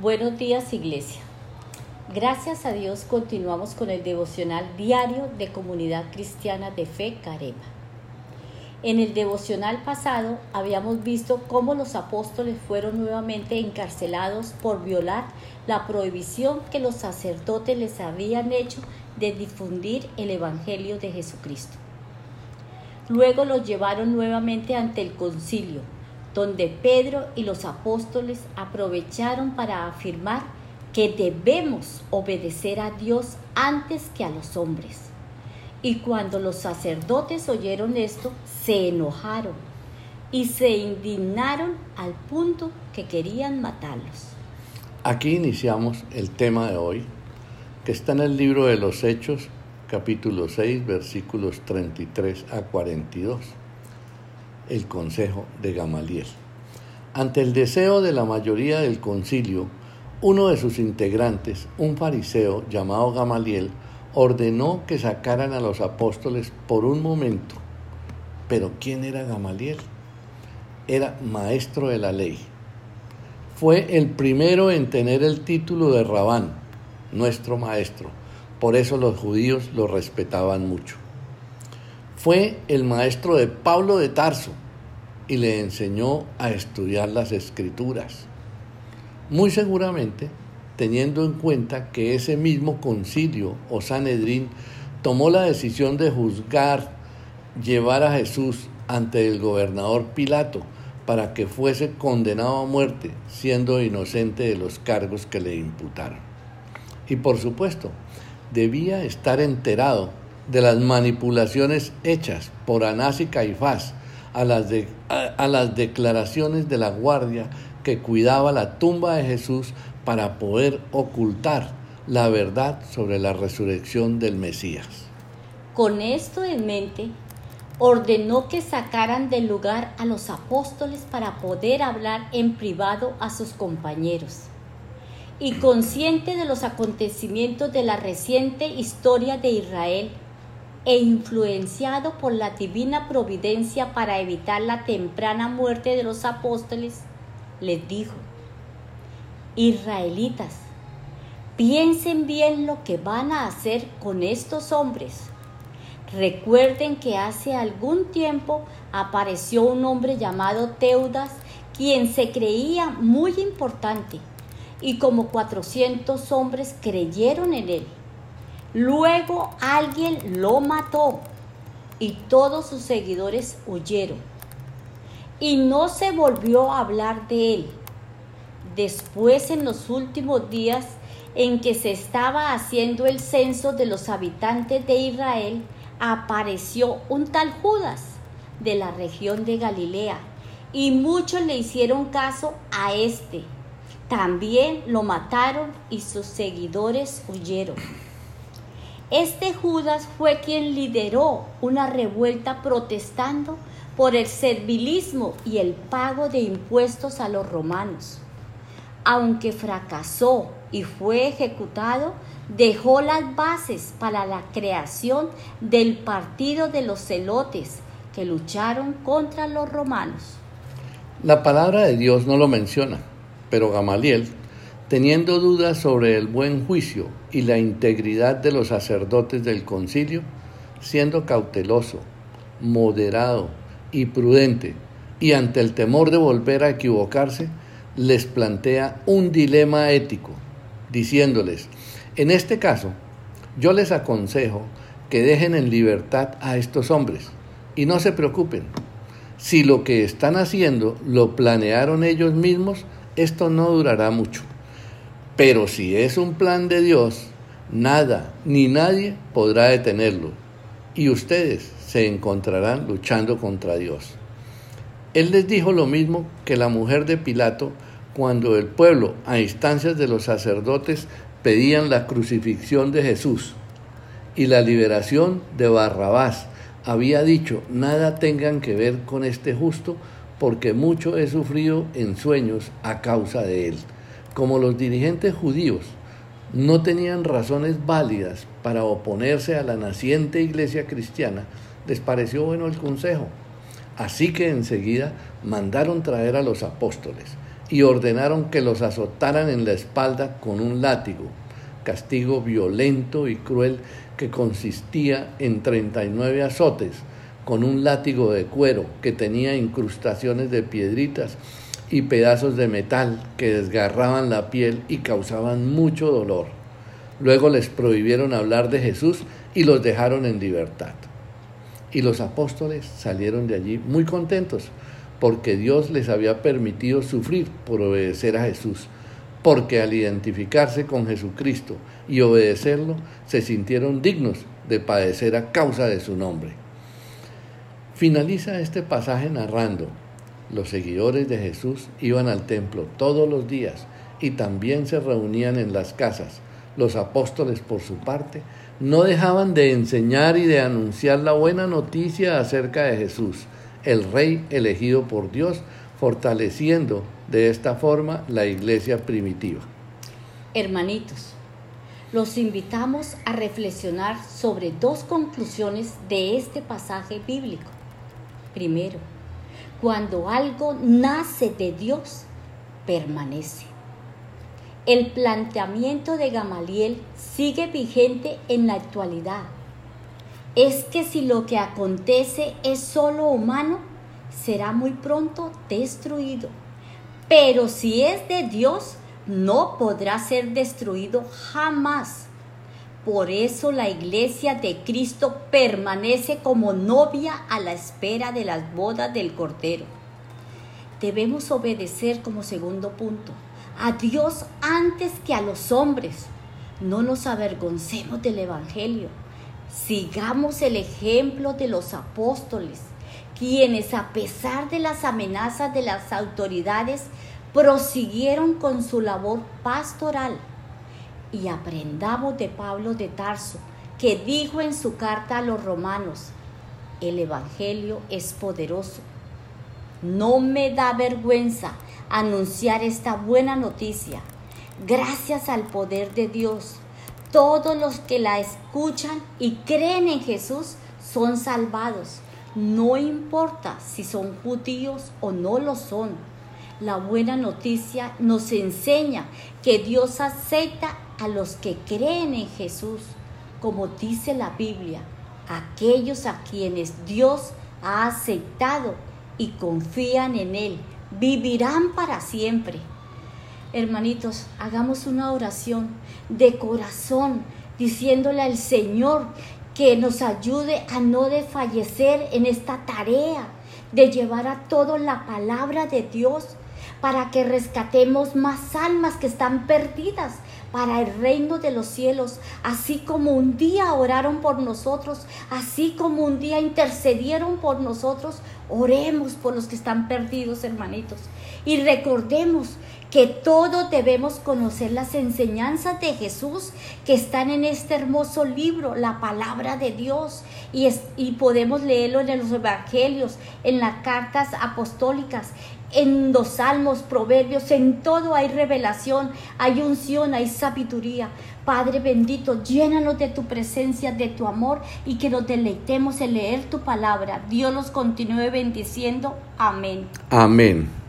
Buenos días Iglesia. Gracias a Dios continuamos con el devocional diario de Comunidad Cristiana de Fe Carema. En el devocional pasado habíamos visto cómo los apóstoles fueron nuevamente encarcelados por violar la prohibición que los sacerdotes les habían hecho de difundir el Evangelio de Jesucristo. Luego los llevaron nuevamente ante el concilio, donde Pedro y los apóstoles aprovecharon para afirmar que debemos obedecer a Dios antes que a los hombres. Y cuando los sacerdotes oyeron esto, se enojaron y se indignaron al punto que querían matarlos. Aquí iniciamos el tema de hoy, que está en el libro de los Hechos, capítulo 6, versículos 33 a 42 el consejo de Gamaliel. Ante el deseo de la mayoría del concilio, uno de sus integrantes, un fariseo llamado Gamaliel, ordenó que sacaran a los apóstoles por un momento. Pero ¿quién era Gamaliel? Era maestro de la ley. Fue el primero en tener el título de Rabán, nuestro maestro. Por eso los judíos lo respetaban mucho. Fue el maestro de Pablo de Tarso y le enseñó a estudiar las escrituras. Muy seguramente, teniendo en cuenta que ese mismo concilio o Sanedrín tomó la decisión de juzgar, llevar a Jesús ante el gobernador Pilato para que fuese condenado a muerte, siendo inocente de los cargos que le imputaron. Y por supuesto, debía estar enterado de las manipulaciones hechas por Anás y Caifás a las, a, las declaraciones de la guardia que cuidaba la tumba de Jesús para poder ocultar la verdad sobre la resurrección del Mesías. Con esto en mente, ordenó que sacaran del lugar a los apóstoles para poder hablar en privado a sus compañeros. Y consciente de los acontecimientos de la reciente historia de Israel, e influenciado por la divina providencia para evitar la temprana muerte de los apóstoles, les dijo, Israelitas, piensen bien lo que van a hacer con estos hombres. Recuerden que hace algún tiempo apareció un hombre llamado Teudas, quien se creía muy importante, y como 400 hombres creyeron en él. Luego alguien lo mató y todos sus seguidores huyeron. Y no se volvió a hablar de él. Después, en los últimos días en que se estaba haciendo el censo de los habitantes de Israel, apareció un tal Judas de la región de Galilea y muchos le hicieron caso a este. También lo mataron y sus seguidores huyeron. Este Judas fue quien lideró una revuelta protestando por el servilismo y el pago de impuestos a los romanos. Aunque fracasó y fue ejecutado, dejó las bases para la creación del partido de los celotes que lucharon contra los romanos. La palabra de Dios no lo menciona, pero Gamaliel teniendo dudas sobre el buen juicio y la integridad de los sacerdotes del concilio, siendo cauteloso, moderado y prudente, y ante el temor de volver a equivocarse, les plantea un dilema ético, diciéndoles, en este caso, yo les aconsejo que dejen en libertad a estos hombres y no se preocupen. Si lo que están haciendo lo planearon ellos mismos, esto no durará mucho. Pero si es un plan de Dios, nada ni nadie podrá detenerlo y ustedes se encontrarán luchando contra Dios. Él les dijo lo mismo que la mujer de Pilato cuando el pueblo, a instancias de los sacerdotes, pedían la crucifixión de Jesús y la liberación de Barrabás. Había dicho, nada tengan que ver con este justo, porque mucho he sufrido en sueños a causa de él como los dirigentes judíos no tenían razones válidas para oponerse a la naciente iglesia cristiana, les pareció bueno el consejo. Así que enseguida mandaron traer a los apóstoles y ordenaron que los azotaran en la espalda con un látigo, castigo violento y cruel que consistía en 39 azotes con un látigo de cuero que tenía incrustaciones de piedritas y pedazos de metal que desgarraban la piel y causaban mucho dolor. Luego les prohibieron hablar de Jesús y los dejaron en libertad. Y los apóstoles salieron de allí muy contentos porque Dios les había permitido sufrir por obedecer a Jesús, porque al identificarse con Jesucristo y obedecerlo, se sintieron dignos de padecer a causa de su nombre. Finaliza este pasaje narrando, los seguidores de Jesús iban al templo todos los días y también se reunían en las casas. Los apóstoles, por su parte, no dejaban de enseñar y de anunciar la buena noticia acerca de Jesús, el Rey elegido por Dios, fortaleciendo de esta forma la iglesia primitiva. Hermanitos, los invitamos a reflexionar sobre dos conclusiones de este pasaje bíblico. Primero, cuando algo nace de Dios, permanece. El planteamiento de Gamaliel sigue vigente en la actualidad. Es que si lo que acontece es solo humano, será muy pronto destruido. Pero si es de Dios, no podrá ser destruido jamás. Por eso la iglesia de Cristo permanece como novia a la espera de las bodas del Cordero. Debemos obedecer como segundo punto a Dios antes que a los hombres. No nos avergoncemos del Evangelio. Sigamos el ejemplo de los apóstoles, quienes a pesar de las amenazas de las autoridades prosiguieron con su labor pastoral y aprendamos de Pablo de Tarso, que dijo en su carta a los romanos, el Evangelio es poderoso. No me da vergüenza anunciar esta buena noticia. Gracias al poder de Dios, todos los que la escuchan y creen en Jesús son salvados. No importa si son judíos o no lo son. La buena noticia nos enseña que Dios acepta a los que creen en Jesús, como dice la Biblia, aquellos a quienes Dios ha aceptado y confían en Él, vivirán para siempre. Hermanitos, hagamos una oración de corazón, diciéndole al Señor que nos ayude a no desfallecer en esta tarea de llevar a todos la palabra de Dios para que rescatemos más almas que están perdidas para el reino de los cielos, así como un día oraron por nosotros, así como un día intercedieron por nosotros, oremos por los que están perdidos, hermanitos. Y recordemos que todos debemos conocer las enseñanzas de Jesús que están en este hermoso libro, la palabra de Dios, y, y podemos leerlo en los evangelios, en las cartas apostólicas, en los salmos, proverbios, en todo hay revelación, hay unción, hay sabiduría. Padre bendito, llénanos de tu presencia, de tu amor y que nos deleitemos en leer tu palabra. Dios los continúe bendiciendo. Amén. Amén.